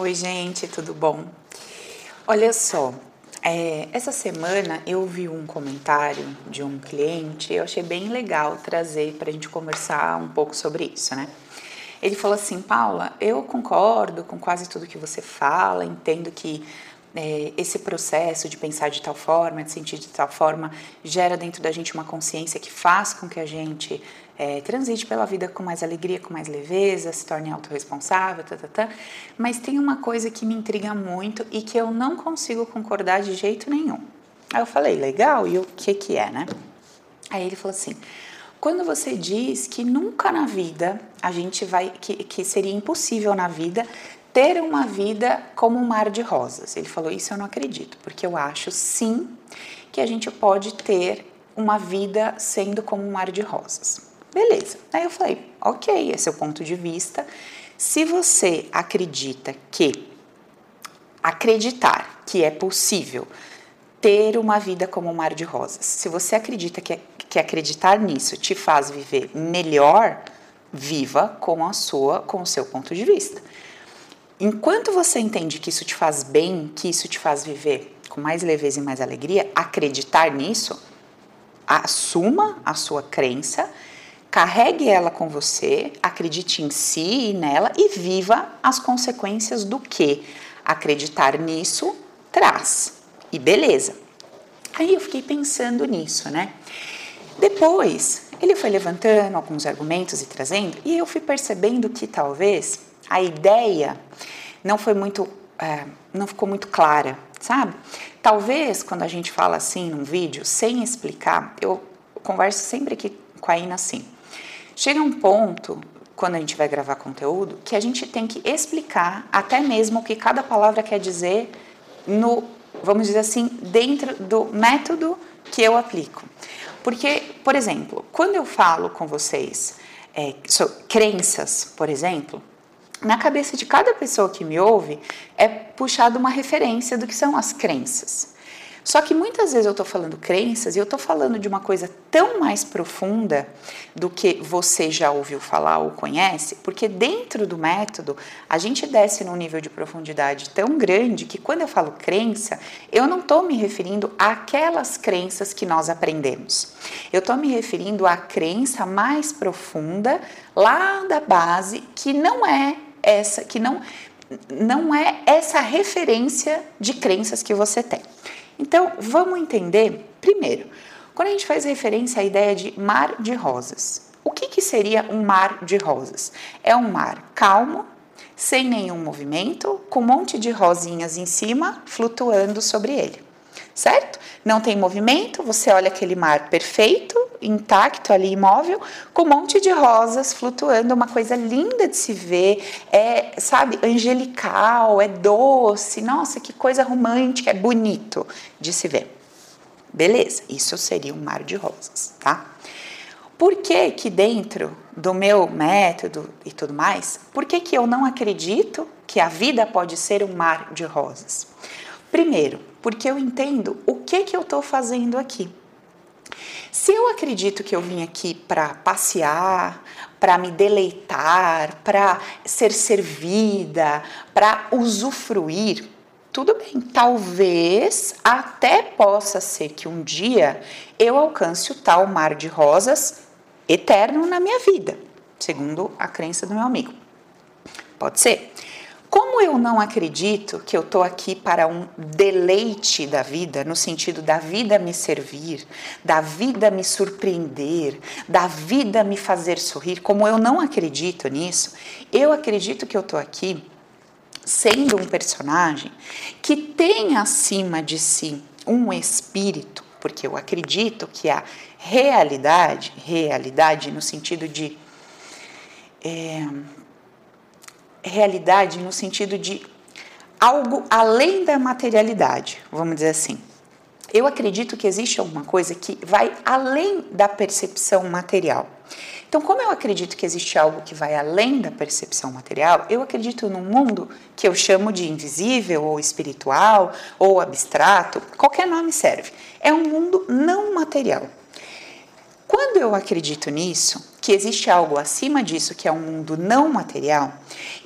Oi, gente, tudo bom? Olha só, é, essa semana eu vi um comentário de um cliente, eu achei bem legal trazer para a gente conversar um pouco sobre isso, né? Ele falou assim: Paula, eu concordo com quase tudo que você fala, entendo que é, esse processo de pensar de tal forma, de sentir de tal forma, gera dentro da gente uma consciência que faz com que a gente é, transite pela vida com mais alegria, com mais leveza, se torne autorresponsável, tá, tá, tá. mas tem uma coisa que me intriga muito e que eu não consigo concordar de jeito nenhum. Aí eu falei, legal, e o que que é, né? Aí ele falou assim, quando você diz que nunca na vida a gente vai, que, que seria impossível na vida ter uma vida como um mar de rosas. Ele falou: Isso eu não acredito, porque eu acho sim que a gente pode ter uma vida sendo como um mar de rosas. Beleza. Aí eu falei: Ok, esse é o ponto de vista. Se você acredita que acreditar que é possível ter uma vida como um mar de rosas, se você acredita que, que acreditar nisso te faz viver melhor, viva com a sua, com o seu ponto de vista. Enquanto você entende que isso te faz bem, que isso te faz viver com mais leveza e mais alegria, acreditar nisso, assuma a sua crença, carregue ela com você, acredite em si e nela e viva as consequências do que acreditar nisso traz. E beleza. Aí eu fiquei pensando nisso, né? Depois, ele foi levantando alguns argumentos e trazendo, e eu fui percebendo que talvez a ideia não foi muito, é, não ficou muito clara, sabe? Talvez quando a gente fala assim num vídeo, sem explicar, eu converso sempre aqui com a Ina assim. Chega um ponto, quando a gente vai gravar conteúdo, que a gente tem que explicar até mesmo o que cada palavra quer dizer no, vamos dizer assim, dentro do método que eu aplico. Porque, por exemplo, quando eu falo com vocês é, crenças, por exemplo, na cabeça de cada pessoa que me ouve é puxada uma referência do que são as crenças. Só que muitas vezes eu estou falando crenças e eu estou falando de uma coisa tão mais profunda do que você já ouviu falar ou conhece, porque dentro do método a gente desce num nível de profundidade tão grande que quando eu falo crença, eu não estou me referindo àquelas crenças que nós aprendemos. Eu estou me referindo à crença mais profunda lá da base que não é essa, que não, não é essa referência de crenças que você tem. Então, vamos entender, primeiro, quando a gente faz referência à ideia de mar de rosas, o que, que seria um mar de rosas? É um mar calmo, sem nenhum movimento, com um monte de rosinhas em cima flutuando sobre ele, certo? Não tem movimento, você olha aquele mar perfeito, intacto ali, imóvel, com um monte de rosas flutuando, uma coisa linda de se ver, é, sabe, angelical, é doce, nossa, que coisa romântica, é bonito de se ver. Beleza, isso seria um mar de rosas, tá? Por que que dentro do meu método e tudo mais, por que que eu não acredito que a vida pode ser um mar de rosas? Primeiro, porque eu entendo o que que eu estou fazendo aqui. Se eu acredito que eu vim aqui para passear, para me deleitar, para ser servida, para usufruir, tudo bem, talvez até possa ser que um dia eu alcance o tal mar de rosas eterno na minha vida, segundo a crença do meu amigo. Pode ser. Como eu não acredito que eu estou aqui para um deleite da vida, no sentido da vida me servir, da vida me surpreender, da vida me fazer sorrir, como eu não acredito nisso, eu acredito que eu estou aqui sendo um personagem que tem acima de si um espírito, porque eu acredito que a realidade, realidade no sentido de. É, realidade no sentido de algo além da materialidade, vamos dizer assim. Eu acredito que existe alguma coisa que vai além da percepção material. Então, como eu acredito que existe algo que vai além da percepção material, eu acredito num mundo que eu chamo de invisível ou espiritual ou abstrato, qualquer nome serve. É um mundo não material. Quando eu acredito nisso, que existe algo acima disso, que é um mundo não material,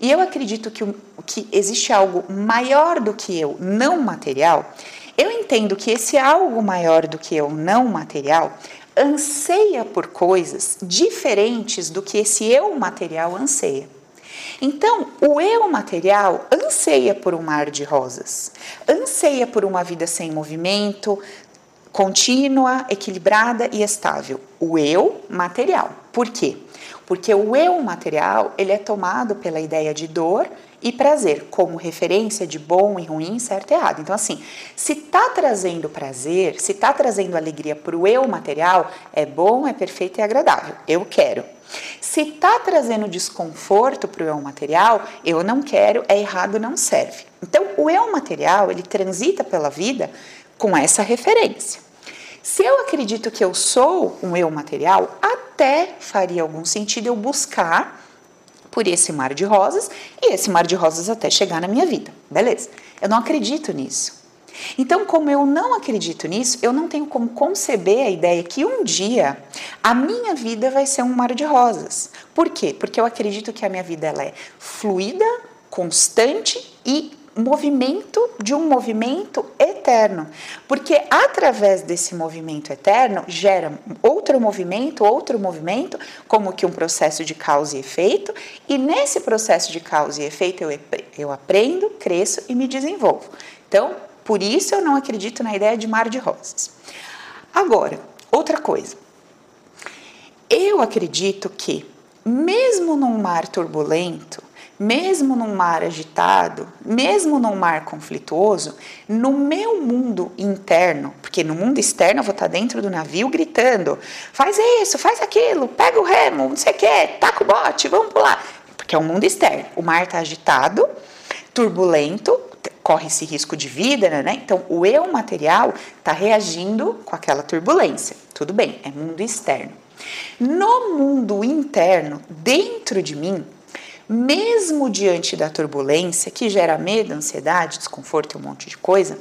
e eu acredito que, que existe algo maior do que eu, não material, eu entendo que esse algo maior do que eu, não material, anseia por coisas diferentes do que esse eu material anseia. Então, o eu material anseia por um mar de rosas, anseia por uma vida sem movimento, contínua, equilibrada e estável. O eu material. Por quê? Porque o eu material, ele é tomado pela ideia de dor e prazer como referência de bom e ruim, certo e errado. Então, assim, se tá trazendo prazer, se tá trazendo alegria para o eu material, é bom, é perfeito e agradável. Eu quero. Se tá trazendo desconforto para o eu material, eu não quero, é errado, não serve. Então, o eu material, ele transita pela vida com essa referência. Se eu acredito que eu sou um eu material, até faria algum sentido eu buscar por esse mar de rosas e esse mar de rosas até chegar na minha vida. Beleza. Eu não acredito nisso. Então, como eu não acredito nisso, eu não tenho como conceber a ideia que um dia a minha vida vai ser um mar de rosas. Por quê? Porque eu acredito que a minha vida ela é fluida, constante e movimento de um movimento eterno, porque através desse movimento eterno gera outro movimento, outro movimento, como que um processo de causa e efeito, e nesse processo de causa e efeito eu, eu aprendo, cresço e me desenvolvo. Então, por isso eu não acredito na ideia de mar de rosas. Agora, outra coisa. Eu acredito que, mesmo num mar turbulento, mesmo num mar agitado, mesmo num mar conflituoso, no meu mundo interno, porque no mundo externo eu vou estar dentro do navio gritando: faz isso, faz aquilo, pega o remo, não sei o que, taca o bote, vamos pular. Porque é o mundo externo. O mar está agitado, turbulento, corre esse risco de vida, né? Então o eu material está reagindo com aquela turbulência. Tudo bem, é mundo externo. No mundo interno, dentro de mim, mesmo diante da turbulência que gera medo, ansiedade, desconforto e um monte de coisa,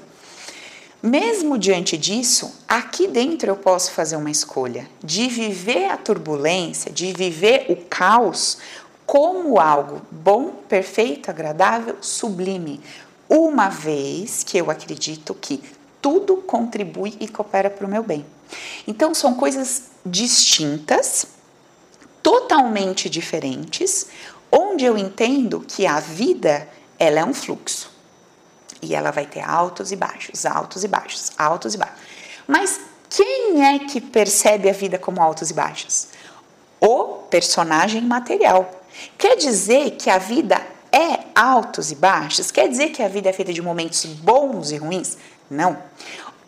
mesmo diante disso, aqui dentro eu posso fazer uma escolha de viver a turbulência, de viver o caos como algo bom, perfeito, agradável, sublime, uma vez que eu acredito que tudo contribui e coopera para o meu bem. Então são coisas distintas, totalmente diferentes, onde eu entendo que a vida ela é um fluxo e ela vai ter altos e baixos, altos e baixos, altos e baixos. Mas quem é que percebe a vida como altos e baixos? O personagem material. Quer dizer que a vida é altos e baixos? Quer dizer que a vida é feita de momentos bons e ruins? Não.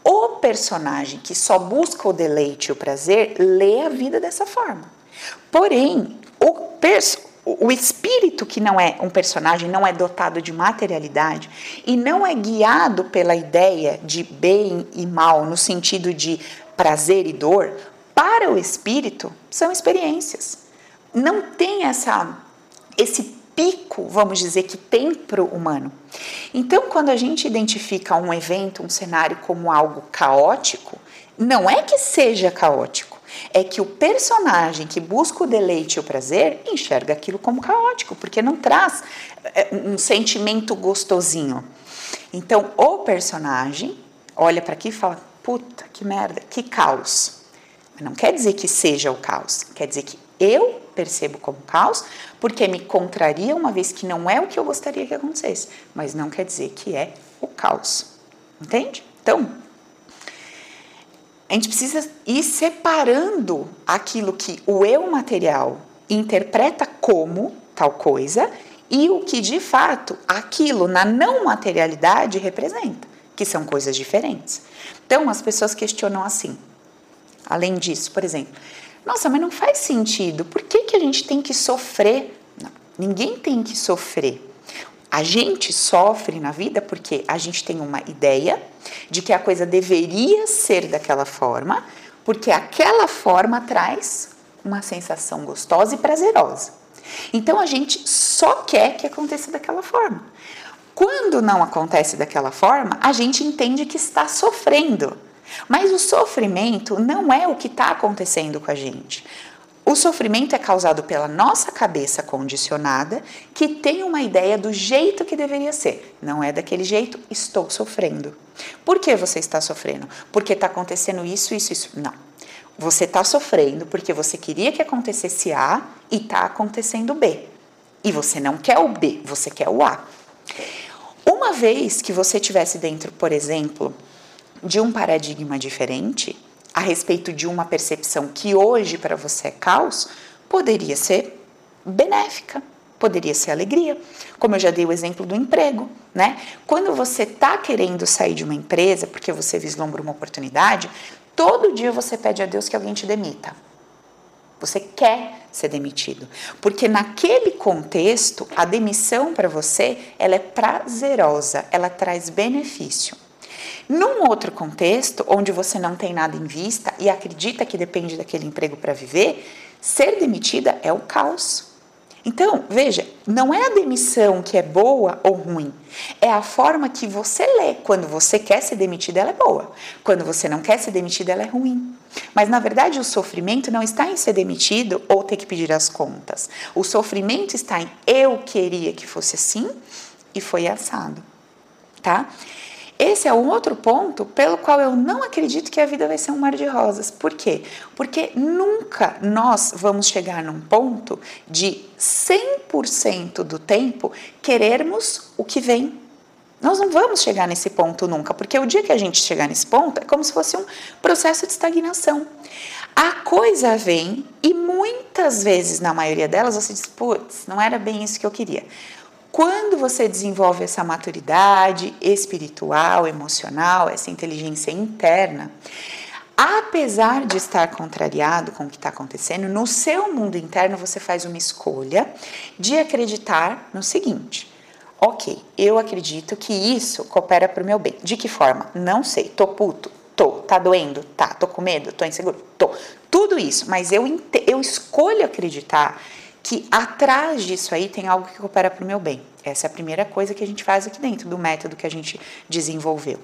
O personagem que só busca o deleite e o prazer lê a vida dessa forma. Porém, o personagem o espírito que não é um personagem, não é dotado de materialidade e não é guiado pela ideia de bem e mal, no sentido de prazer e dor, para o espírito são experiências. Não tem essa esse pico, vamos dizer, que tem para o humano. Então, quando a gente identifica um evento, um cenário como algo caótico, não é que seja caótico é que o personagem que busca o deleite e o prazer enxerga aquilo como caótico, porque não traz é, um sentimento gostosinho. Então, o personagem olha para aqui e fala: puta, que merda, que caos. Não quer dizer que seja o caos, quer dizer que eu percebo como caos, porque me contraria uma vez que não é o que eu gostaria que acontecesse, mas não quer dizer que é o caos. Entende? Então, a gente precisa ir separando aquilo que o eu material interpreta como tal coisa e o que de fato aquilo na não materialidade representa, que são coisas diferentes. Então as pessoas questionam assim. Além disso, por exemplo, nossa, mas não faz sentido. Por que, que a gente tem que sofrer? Não, ninguém tem que sofrer. A gente sofre na vida porque a gente tem uma ideia de que a coisa deveria ser daquela forma, porque aquela forma traz uma sensação gostosa e prazerosa. Então a gente só quer que aconteça daquela forma. Quando não acontece daquela forma, a gente entende que está sofrendo. Mas o sofrimento não é o que está acontecendo com a gente. O sofrimento é causado pela nossa cabeça condicionada, que tem uma ideia do jeito que deveria ser. Não é daquele jeito, estou sofrendo. Por que você está sofrendo? Porque está acontecendo isso, isso, isso. Não. Você está sofrendo porque você queria que acontecesse A e está acontecendo B. E você não quer o B, você quer o A. Uma vez que você estivesse dentro, por exemplo, de um paradigma diferente, a respeito de uma percepção que hoje para você é caos, poderia ser benéfica, poderia ser alegria. Como eu já dei o exemplo do emprego, né? Quando você está querendo sair de uma empresa porque você vislumbra uma oportunidade, todo dia você pede a Deus que alguém te demita. Você quer ser demitido, porque naquele contexto a demissão para você ela é prazerosa, ela traz benefício. Num outro contexto, onde você não tem nada em vista e acredita que depende daquele emprego para viver, ser demitida é o caos. Então, veja, não é a demissão que é boa ou ruim, é a forma que você lê. Quando você quer ser demitida, ela é boa. Quando você não quer ser demitida, ela é ruim. Mas na verdade, o sofrimento não está em ser demitido ou ter que pedir as contas. O sofrimento está em eu queria que fosse assim e foi assado, tá? Esse é um outro ponto pelo qual eu não acredito que a vida vai ser um mar de rosas. Por quê? Porque nunca nós vamos chegar num ponto de 100% do tempo querermos o que vem. Nós não vamos chegar nesse ponto nunca, porque o dia que a gente chegar nesse ponto é como se fosse um processo de estagnação. A coisa vem e muitas vezes, na maioria delas, você diz: putz, não era bem isso que eu queria. Quando você desenvolve essa maturidade espiritual, emocional, essa inteligência interna, apesar de estar contrariado com o que está acontecendo, no seu mundo interno você faz uma escolha de acreditar no seguinte. Ok, eu acredito que isso coopera para o meu bem. De que forma? Não sei. Tô puto? Tô. Tá doendo? Tá. Tô com medo? Tô inseguro? Tô. Tudo isso, mas eu, eu escolho acreditar que atrás disso aí tem algo que coopera para o meu bem. Essa é a primeira coisa que a gente faz aqui dentro do método que a gente desenvolveu.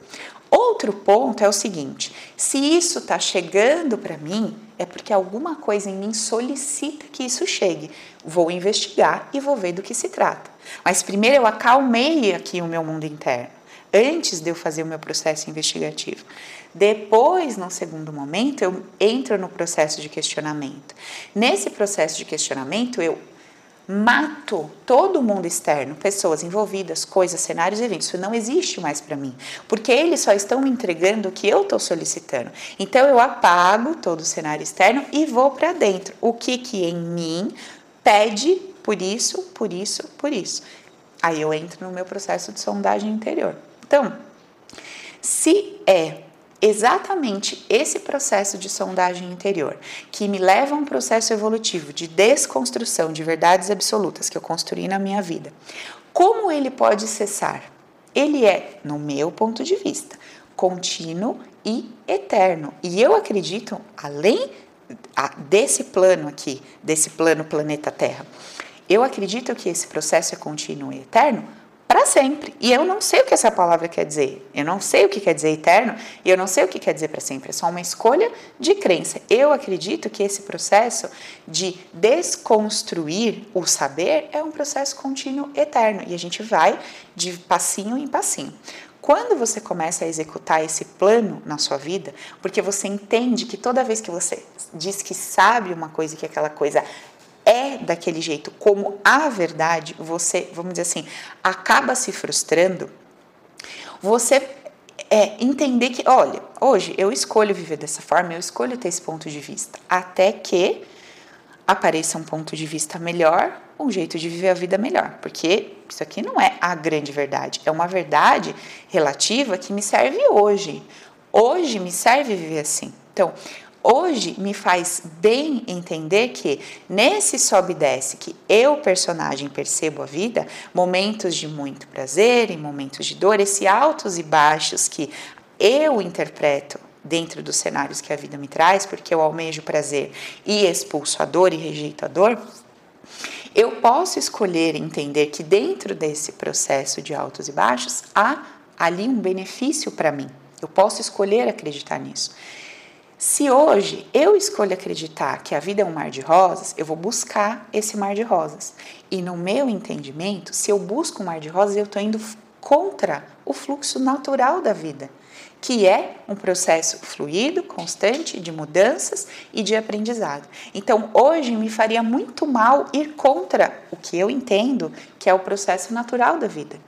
Outro ponto é o seguinte: se isso está chegando para mim, é porque alguma coisa em mim solicita que isso chegue. Vou investigar e vou ver do que se trata. Mas primeiro eu acalmei aqui o meu mundo interno, antes de eu fazer o meu processo investigativo. Depois, no segundo momento, eu entro no processo de questionamento. Nesse processo de questionamento, eu mato todo mundo externo, pessoas envolvidas, coisas, cenários, eventos. Isso não existe mais para mim, porque eles só estão me entregando o que eu estou solicitando. Então eu apago todo o cenário externo e vou para dentro. O que que em mim pede por isso, por isso, por isso. Aí eu entro no meu processo de sondagem interior. Então, se é exatamente esse processo de sondagem interior que me leva a um processo evolutivo de desconstrução de verdades absolutas que eu construí na minha vida. Como ele pode cessar? Ele é, no meu ponto de vista, contínuo e eterno. E eu acredito, além desse plano aqui, desse plano planeta Terra, eu acredito que esse processo é contínuo e eterno para sempre. E eu não sei o que essa palavra quer dizer. Eu não sei o que quer dizer eterno e eu não sei o que quer dizer para sempre. É só uma escolha de crença. Eu acredito que esse processo de desconstruir o saber é um processo contínuo eterno e a gente vai de passinho em passinho. Quando você começa a executar esse plano na sua vida, porque você entende que toda vez que você diz que sabe uma coisa que aquela coisa é daquele jeito, como a verdade, você, vamos dizer assim, acaba se frustrando, você é entender que, olha, hoje eu escolho viver dessa forma, eu escolho ter esse ponto de vista, até que apareça um ponto de vista melhor, um jeito de viver a vida melhor, porque isso aqui não é a grande verdade, é uma verdade relativa que me serve hoje. Hoje me serve viver assim. Então, hoje me faz bem entender que nesse sobe e desce que eu, personagem, percebo a vida, momentos de muito prazer e momentos de dor, esse altos e baixos que eu interpreto dentro dos cenários que a vida me traz, porque eu almejo prazer e expulso a dor e rejeito a dor, eu posso escolher entender que dentro desse processo de altos e baixos há ali um benefício para mim Eu posso escolher acreditar nisso. Se hoje eu escolho acreditar que a vida é um mar de rosas, eu vou buscar esse mar de rosas. E no meu entendimento, se eu busco um mar de rosas, eu estou indo contra o fluxo natural da vida, que é um processo fluido, constante de mudanças e de aprendizado. Então, hoje me faria muito mal ir contra o que eu entendo que é o processo natural da vida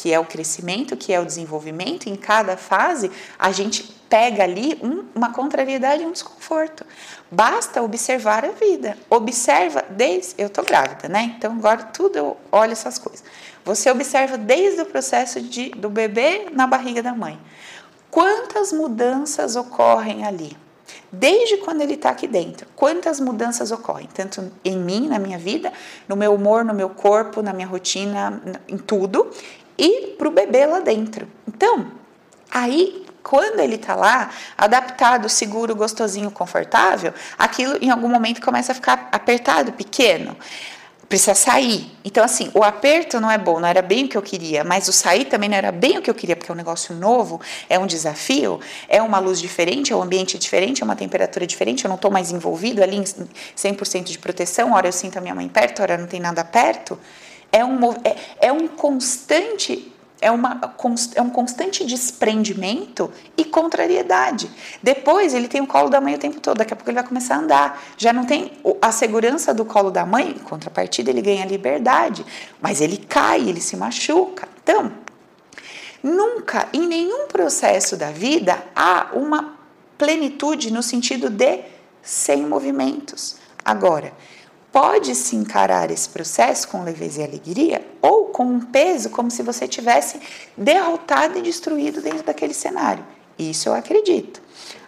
que é o crescimento, que é o desenvolvimento, em cada fase a gente pega ali um, uma contrariedade e um desconforto. Basta observar a vida. Observa desde. Eu estou grávida, né? Então agora tudo eu olho essas coisas. Você observa desde o processo de, do bebê na barriga da mãe. Quantas mudanças ocorrem ali? Desde quando ele está aqui dentro, quantas mudanças ocorrem, tanto em mim, na minha vida, no meu humor, no meu corpo, na minha rotina, em tudo, e para o bebê lá dentro. Então, aí quando ele está lá, adaptado, seguro, gostosinho, confortável, aquilo em algum momento começa a ficar apertado, pequeno. Precisa sair. Então, assim, o aperto não é bom, não era bem o que eu queria, mas o sair também não era bem o que eu queria, porque é um negócio novo, é um desafio, é uma luz diferente, é um ambiente diferente, é uma temperatura diferente, eu não estou mais envolvido ali em 100% de proteção, hora eu sinto a minha mãe perto, hora não tem nada perto. É um, é, é um constante é, uma, é um constante desprendimento e contrariedade. Depois ele tem o colo da mãe o tempo todo, daqui a pouco ele vai começar a andar. Já não tem a segurança do colo da mãe, em contrapartida ele ganha liberdade, mas ele cai, ele se machuca. Então, nunca em nenhum processo da vida há uma plenitude no sentido de sem movimentos. Agora, pode-se encarar esse processo com leveza e alegria ou com um peso como se você tivesse derrotado e destruído dentro daquele cenário. Isso eu acredito.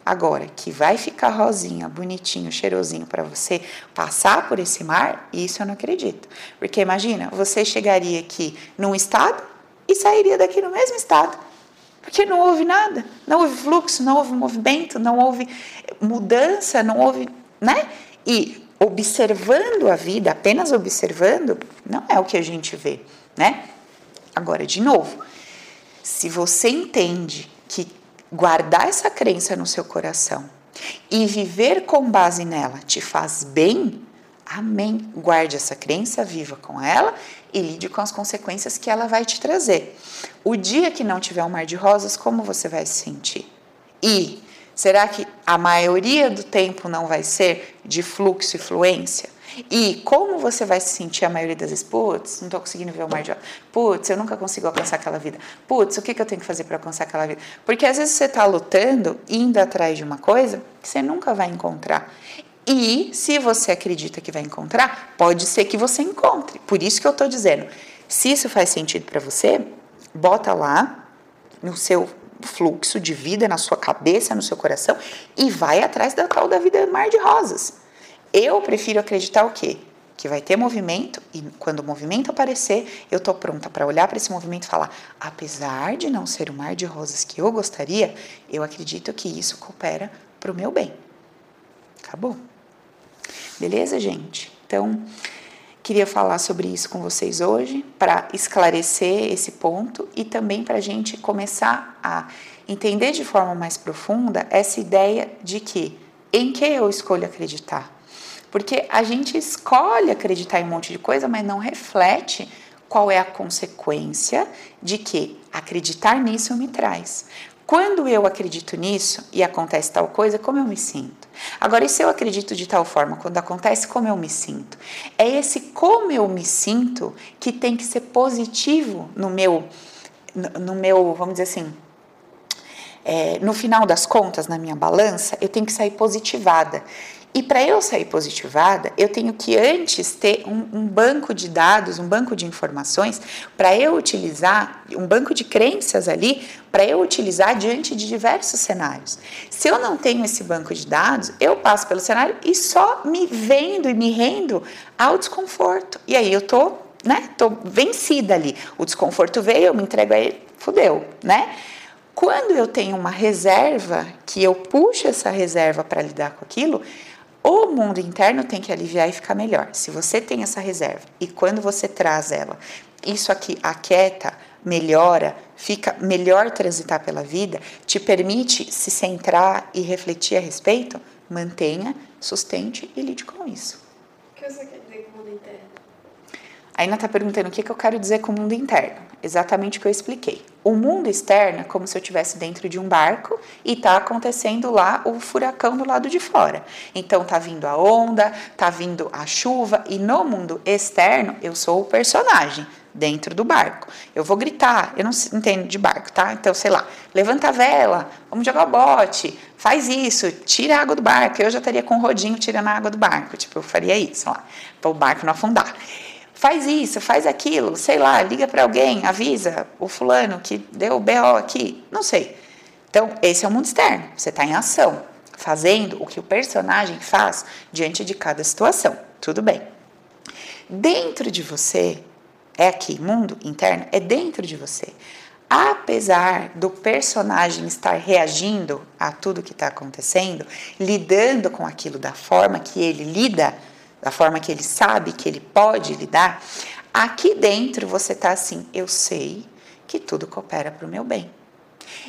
Agora, que vai ficar rosinha, bonitinho, cheirosinho para você passar por esse mar, isso eu não acredito. Porque imagina, você chegaria aqui num estado e sairia daqui no mesmo estado. Porque não houve nada, não houve fluxo, não houve movimento, não houve mudança, não houve, né? E observando a vida, apenas observando, não é o que a gente vê, né? Agora, de novo, se você entende que guardar essa crença no seu coração e viver com base nela te faz bem, amém. Guarde essa crença, viva com ela e lide com as consequências que ela vai te trazer. O dia que não tiver um mar de rosas, como você vai se sentir? E Será que a maioria do tempo não vai ser de fluxo e fluência? E como você vai se sentir a maioria das vezes? Putz, não estou conseguindo ver o mar de Putz, eu nunca consigo alcançar aquela vida. Putz, o que, que eu tenho que fazer para alcançar aquela vida? Porque às vezes você está lutando, indo atrás de uma coisa que você nunca vai encontrar. E se você acredita que vai encontrar, pode ser que você encontre. Por isso que eu estou dizendo, se isso faz sentido para você, bota lá no seu fluxo de vida na sua cabeça, no seu coração e vai atrás da tal da vida mar de rosas. Eu prefiro acreditar o quê? Que vai ter movimento e quando o movimento aparecer, eu tô pronta para olhar para esse movimento e falar: apesar de não ser o mar de rosas que eu gostaria, eu acredito que isso coopera para o meu bem. Acabou. Beleza, gente? Então, Queria falar sobre isso com vocês hoje para esclarecer esse ponto e também para a gente começar a entender de forma mais profunda essa ideia de que em que eu escolho acreditar. Porque a gente escolhe acreditar em um monte de coisa, mas não reflete qual é a consequência de que acreditar nisso me traz. Quando eu acredito nisso e acontece tal coisa, como eu me sinto? Agora, e se eu acredito de tal forma, quando acontece, como eu me sinto? É esse como eu me sinto que tem que ser positivo no meu, no meu, vamos dizer assim, é, no final das contas, na minha balança, eu tenho que sair positivada. E para eu sair positivada, eu tenho que antes ter um, um banco de dados, um banco de informações, para eu utilizar, um banco de crenças ali, para eu utilizar diante de diversos cenários. Se eu não tenho esse banco de dados, eu passo pelo cenário e só me vendo e me rendo ao desconforto. E aí eu tô, né, tô vencida ali. O desconforto veio, eu me entrego a ele, fudeu, né? Quando eu tenho uma reserva, que eu puxo essa reserva para lidar com aquilo, o mundo interno tem que aliviar e ficar melhor. Se você tem essa reserva e quando você traz ela, isso aqui aquieta, melhora, fica melhor transitar pela vida, te permite se centrar e refletir a respeito, mantenha, sustente e lide com isso. O que você quer dizer com mundo interno? A Ina está perguntando o que, que eu quero dizer com mundo interno. Exatamente o que eu expliquei. O mundo externo é como se eu estivesse dentro de um barco e está acontecendo lá o furacão do lado de fora. Então tá vindo a onda, tá vindo a chuva e no mundo externo eu sou o personagem dentro do barco. Eu vou gritar, eu não entendo de barco, tá? Então, sei lá, levanta a vela, vamos jogar o bote, faz isso, tira a água do barco. Eu já estaria com o rodinho tirando a água do barco, tipo, eu faria isso lá, para o barco não afundar faz isso, faz aquilo, sei lá, liga para alguém, avisa o fulano que deu o BO aqui, não sei. Então, esse é o mundo externo, você está em ação, fazendo o que o personagem faz diante de cada situação, tudo bem. Dentro de você, é aqui, mundo interno, é dentro de você. Apesar do personagem estar reagindo a tudo que está acontecendo, lidando com aquilo da forma que ele lida, da forma que ele sabe que ele pode lidar, aqui dentro você está assim: eu sei que tudo coopera para o meu bem.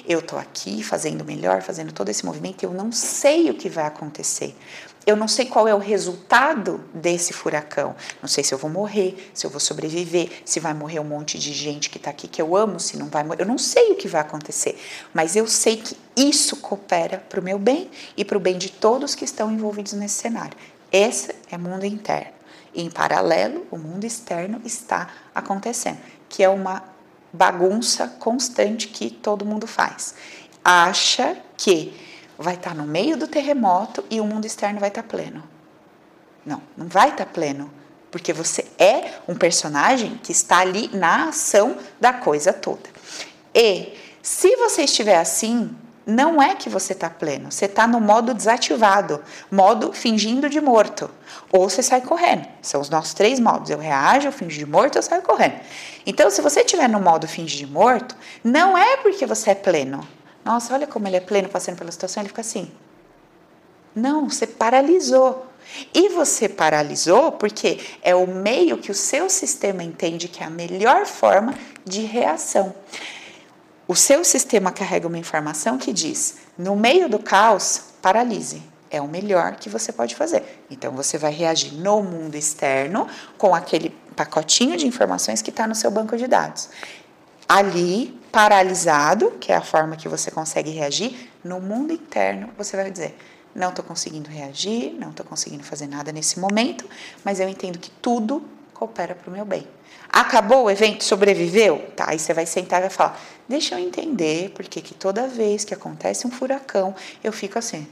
Eu estou aqui fazendo melhor, fazendo todo esse movimento, eu não sei o que vai acontecer. Eu não sei qual é o resultado desse furacão. Não sei se eu vou morrer, se eu vou sobreviver, se vai morrer um monte de gente que está aqui que eu amo, se não vai morrer. Eu não sei o que vai acontecer, mas eu sei que isso coopera para o meu bem e para o bem de todos que estão envolvidos nesse cenário. Esse é mundo interno. E em paralelo, o mundo externo está acontecendo, que é uma bagunça constante que todo mundo faz. Acha que vai estar no meio do terremoto e o mundo externo vai estar pleno. Não, não vai estar pleno, porque você é um personagem que está ali na ação da coisa toda. E se você estiver assim, não é que você está pleno, você está no modo desativado, modo fingindo de morto. Ou você sai correndo. São os nossos três modos. Eu reajo, eu finjo de morto, eu saio correndo. Então, se você estiver no modo fingir de morto, não é porque você é pleno. Nossa, olha como ele é pleno passando pela situação, ele fica assim. Não, você paralisou. E você paralisou porque é o meio que o seu sistema entende que é a melhor forma de reação o seu sistema carrega uma informação que diz: no meio do caos, paralise. É o melhor que você pode fazer. Então você vai reagir no mundo externo com aquele pacotinho de informações que está no seu banco de dados. Ali, paralisado, que é a forma que você consegue reagir, no mundo interno você vai dizer: não estou conseguindo reagir, não estou conseguindo fazer nada nesse momento, mas eu entendo que tudo coopera para o meu bem. Acabou o evento, sobreviveu? Tá, aí você vai sentar e vai falar: deixa eu entender porque que toda vez que acontece um furacão eu fico assim,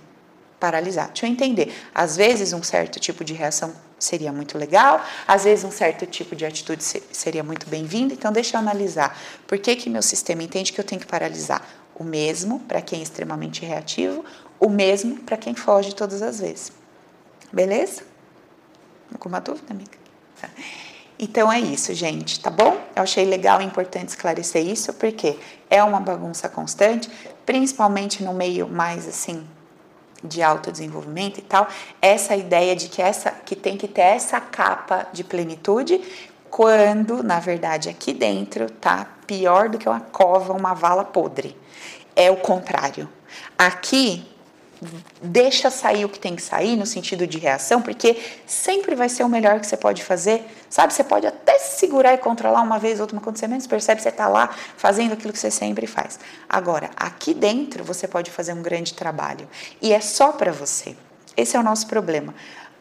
paralisado. Deixa eu entender. Às vezes um certo tipo de reação seria muito legal, às vezes um certo tipo de atitude seria muito bem-vindo, então deixa eu analisar. Por que, que meu sistema entende que eu tenho que paralisar? O mesmo para quem é extremamente reativo, o mesmo para quem foge todas as vezes. Beleza? Alguma dúvida, amiga? Então é isso, gente, tá bom? Eu achei legal e importante esclarecer isso, porque é uma bagunça constante, principalmente no meio mais assim de autodesenvolvimento e tal, essa ideia de que essa que tem que ter essa capa de plenitude, quando na verdade aqui dentro tá pior do que uma cova, uma vala podre. É o contrário. Aqui deixa sair o que tem que sair no sentido de reação, porque sempre vai ser o melhor que você pode fazer. Sabe, você pode até se segurar e controlar uma vez ou outra, mas quando você menos percebe, você está lá fazendo aquilo que você sempre faz. Agora, aqui dentro você pode fazer um grande trabalho e é só para você. Esse é o nosso problema.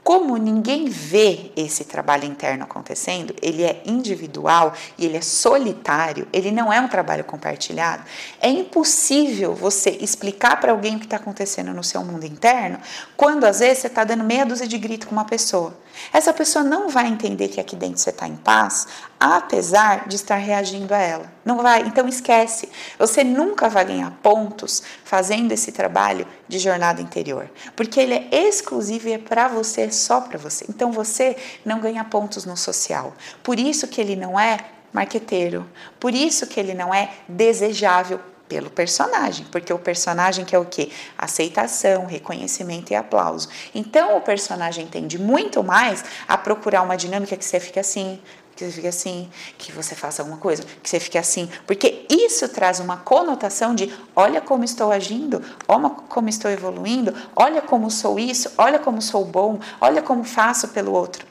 Como ninguém vê esse trabalho interno acontecendo, ele é individual e ele é solitário, ele não é um trabalho compartilhado, é impossível você explicar para alguém o que está acontecendo no seu mundo interno quando às vezes você está dando meia dúzia de grito com uma pessoa. Essa pessoa não vai entender que aqui dentro você está em paz, apesar de estar reagindo a ela. Não vai, então esquece. Você nunca vai ganhar pontos fazendo esse trabalho de jornada interior, porque ele é exclusivo e é para você, só para você. Então você não ganha pontos no social. Por isso que ele não é marqueteiro, por isso que ele não é desejável pelo personagem, porque o personagem quer o quê? Aceitação, reconhecimento e aplauso. Então o personagem tende muito mais a procurar uma dinâmica que você fica assim, que você fique assim, que você faça alguma coisa, que você fique assim, porque isso traz uma conotação de olha como estou agindo, olha como estou evoluindo, olha como sou isso, olha como sou bom, olha como faço pelo outro.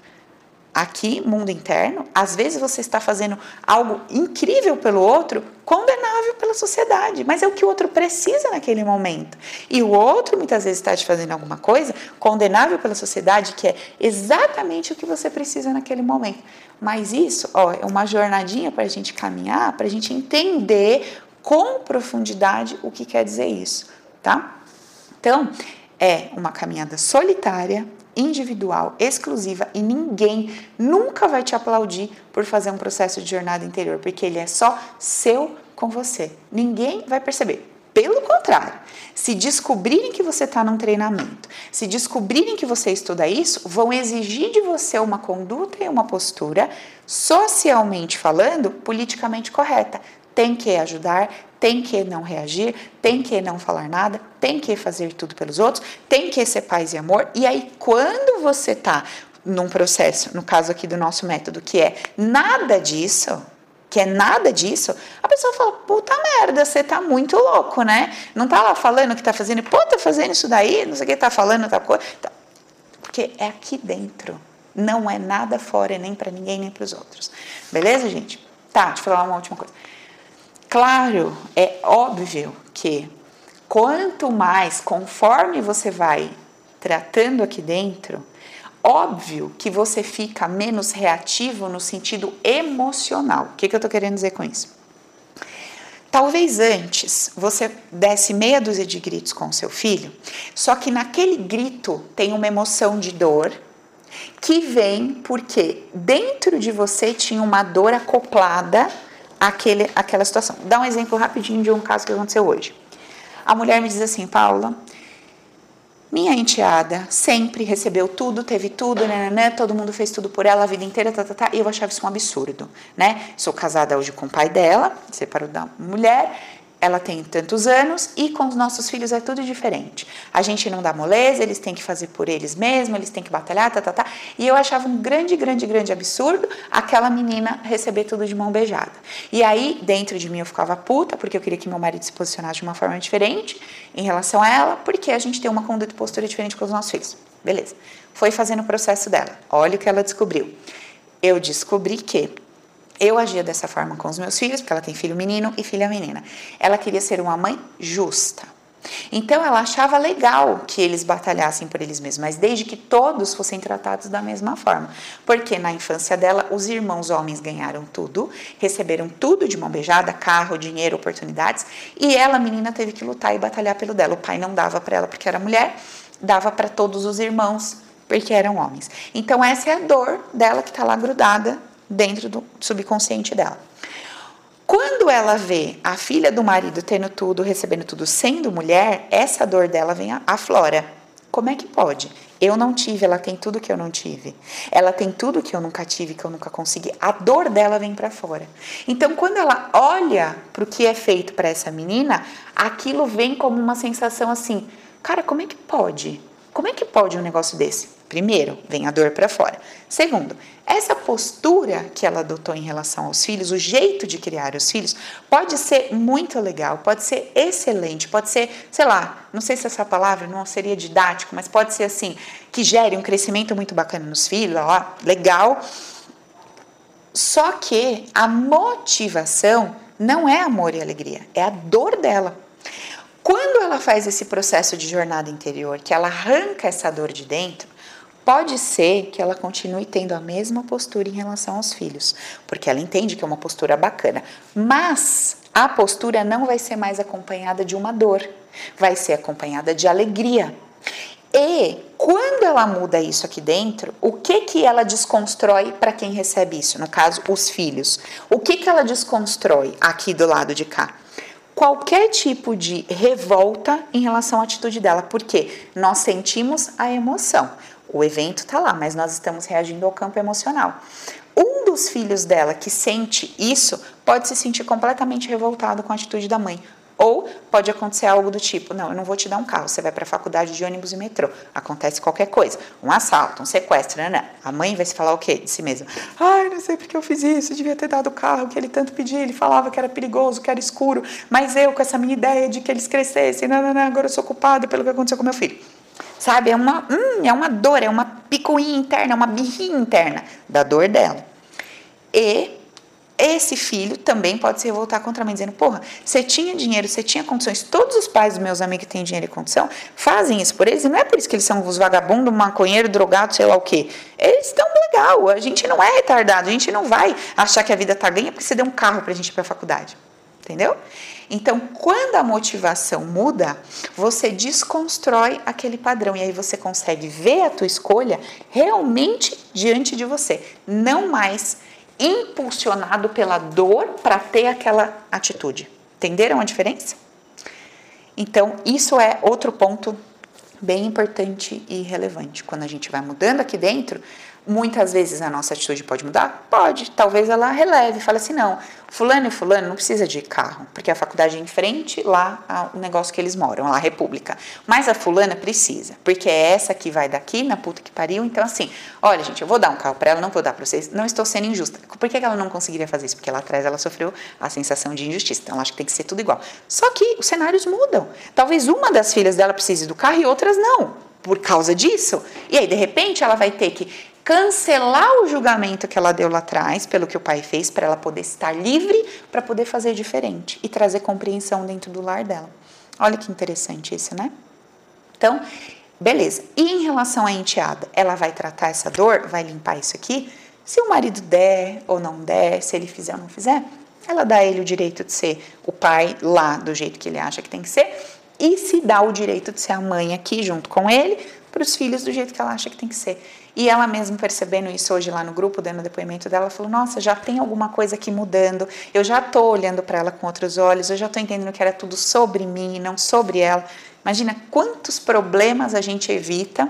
Aqui, mundo interno, às vezes você está fazendo algo incrível pelo outro, condenável pela sociedade, mas é o que o outro precisa naquele momento. E o outro muitas vezes está te fazendo alguma coisa condenável pela sociedade, que é exatamente o que você precisa naquele momento. Mas isso, ó, é uma jornadinha para a gente caminhar, para a gente entender com profundidade o que quer dizer isso, tá? Então, é uma caminhada solitária, individual, exclusiva e ninguém nunca vai te aplaudir por fazer um processo de jornada interior, porque ele é só seu com você. Ninguém vai perceber. Pelo contrário, se descobrirem que você está num treinamento, se descobrirem que você estuda isso, vão exigir de você uma conduta e uma postura, socialmente falando, politicamente correta. Tem que ajudar, tem que não reagir, tem que não falar nada, tem que fazer tudo pelos outros, tem que ser paz e amor. E aí, quando você está num processo, no caso aqui do nosso método, que é nada disso, que é nada disso, a pessoa fala, puta merda, você tá muito louco, né? Não tá lá falando que tá fazendo, pô, tá fazendo isso daí, não sei o que, tá falando tal coisa. Tá. Porque é aqui dentro. Não é nada fora, nem para ninguém, nem para os outros. Beleza, gente? Tá, deixa eu falar uma última coisa. Claro, é óbvio que quanto mais, conforme você vai tratando aqui dentro, óbvio que você fica menos reativo no sentido emocional. O que, que eu estou querendo dizer com isso? Talvez antes você desse meia dúzia de gritos com seu filho, só que naquele grito tem uma emoção de dor que vem porque dentro de você tinha uma dor acoplada àquele, àquela situação. Dá um exemplo rapidinho de um caso que aconteceu hoje. A mulher me diz assim, Paula, minha enteada sempre recebeu tudo, teve tudo, né, né, né, todo mundo fez tudo por ela a vida inteira, tá, tá, tá, e eu achava isso um absurdo, né? Sou casada hoje com o pai dela, separou da mulher, ela tem tantos anos e com os nossos filhos é tudo diferente. A gente não dá moleza, eles têm que fazer por eles mesmos, eles têm que batalhar, tá, tá, tá. E eu achava um grande, grande, grande absurdo aquela menina receber tudo de mão beijada. E aí, dentro de mim, eu ficava puta, porque eu queria que meu marido se posicionasse de uma forma diferente em relação a ela, porque a gente tem uma conduta e postura diferente com os nossos filhos. Beleza. Foi fazendo o processo dela. Olha o que ela descobriu. Eu descobri que eu agia dessa forma com os meus filhos, porque ela tem filho menino e filha menina. Ela queria ser uma mãe justa. Então ela achava legal que eles batalhassem por eles mesmos, mas desde que todos fossem tratados da mesma forma. Porque na infância dela, os irmãos homens ganharam tudo, receberam tudo de mão beijada, carro, dinheiro, oportunidades, e ela, menina, teve que lutar e batalhar pelo dela. O pai não dava para ela porque era mulher, dava para todos os irmãos porque eram homens. Então essa é a dor dela que está lá grudada dentro do subconsciente dela. Quando ela vê a filha do marido tendo tudo, recebendo tudo, sendo mulher, essa dor dela vem à flora. Como é que pode? Eu não tive, ela tem tudo que eu não tive. Ela tem tudo que eu nunca tive, que eu nunca consegui. A dor dela vem para fora. Então, quando ela olha para o que é feito para essa menina, aquilo vem como uma sensação assim: cara, como é que pode? Como é que pode um negócio desse? Primeiro, vem a dor para fora. Segundo, essa postura que ela adotou em relação aos filhos, o jeito de criar os filhos, pode ser muito legal, pode ser excelente, pode ser, sei lá, não sei se essa palavra não seria didático, mas pode ser assim, que gere um crescimento muito bacana nos filhos, ó, legal. Só que a motivação não é amor e alegria, é a dor dela. Quando ela faz esse processo de jornada interior, que ela arranca essa dor de dentro, Pode ser que ela continue tendo a mesma postura em relação aos filhos, porque ela entende que é uma postura bacana, mas a postura não vai ser mais acompanhada de uma dor, vai ser acompanhada de alegria. E quando ela muda isso aqui dentro, o que que ela desconstrói para quem recebe isso? No caso, os filhos. O que que ela desconstrói aqui do lado de cá? Qualquer tipo de revolta em relação à atitude dela, porque nós sentimos a emoção. O evento está lá, mas nós estamos reagindo ao campo emocional. Um dos filhos dela que sente isso pode se sentir completamente revoltado com a atitude da mãe. Ou pode acontecer algo do tipo: não, eu não vou te dar um carro, você vai para a faculdade de ônibus e metrô. Acontece qualquer coisa, um assalto, um sequestro, né? A mãe vai se falar o quê de si mesma? Ai, não sei porque eu fiz isso, eu devia ter dado o carro que ele tanto pedia. Ele falava que era perigoso, que era escuro, mas eu, com essa minha ideia de que eles crescessem, não, não, não, agora eu sou culpada pelo que aconteceu com meu filho. Sabe? É uma, hum, é uma dor, é uma picuinha interna, é uma birrinha interna da dor dela. E esse filho também pode se revoltar contra mãe, dizendo: Porra, você tinha dinheiro, você tinha condições. Todos os pais dos meus amigos que têm dinheiro e condição fazem isso por eles, e não é por isso que eles são os vagabundos, maconheiro, drogado, sei lá o quê. Eles estão legal, a gente não é retardado, a gente não vai achar que a vida tá ganha porque você deu um carro pra gente ir pra faculdade. Entendeu? Então, quando a motivação muda, você desconstrói aquele padrão e aí você consegue ver a tua escolha realmente diante de você, não mais impulsionado pela dor para ter aquela atitude. Entenderam a diferença? Então, isso é outro ponto bem importante e relevante. Quando a gente vai mudando aqui dentro, Muitas vezes a nossa atitude pode mudar? Pode. Talvez ela releve, fale assim: não, fulano e fulano não precisa de carro, porque a faculdade é em frente lá o negócio que eles moram, lá a República. Mas a fulana precisa, porque é essa que vai daqui na puta que pariu. Então, assim, olha, gente, eu vou dar um carro para ela, não vou dar para vocês, não estou sendo injusta. Por que ela não conseguiria fazer isso? Porque lá atrás ela sofreu a sensação de injustiça. Então, ela acha que tem que ser tudo igual. Só que os cenários mudam. Talvez uma das filhas dela precise do carro e outras não por causa disso. E aí, de repente, ela vai ter que cancelar o julgamento que ela deu lá atrás, pelo que o pai fez, para ela poder estar livre, para poder fazer diferente e trazer compreensão dentro do lar dela. Olha que interessante isso, né? Então, beleza. E em relação à enteada, ela vai tratar essa dor, vai limpar isso aqui? Se o marido der ou não der, se ele fizer ou não fizer, ela dá a ele o direito de ser o pai lá do jeito que ele acha que tem que ser e se dá o direito de ser a mãe aqui junto com ele para os filhos do jeito que ela acha que tem que ser. E ela mesma percebendo isso hoje lá no grupo, dando depoimento dela, falou: Nossa, já tem alguma coisa aqui mudando, eu já estou olhando para ela com outros olhos, eu já estou entendendo que era tudo sobre mim e não sobre ela. Imagina quantos problemas a gente evita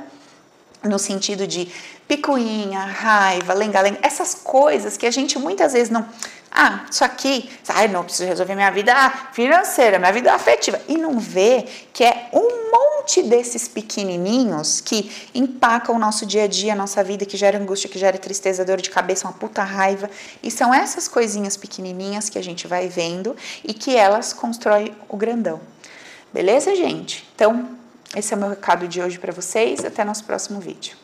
no sentido de picuinha, raiva, lenga-lenga, essas coisas que a gente muitas vezes não. Ah, isso aqui, ah, não preciso resolver minha vida financeira, minha vida afetiva. E não vê que é um monte desses pequenininhos que empacam o nosso dia a dia, a nossa vida, que gera angústia, que gera tristeza, dor de cabeça, uma puta raiva. E são essas coisinhas pequenininhas que a gente vai vendo e que elas constroem o grandão. Beleza, gente? Então, esse é o meu recado de hoje para vocês. Até nosso próximo vídeo.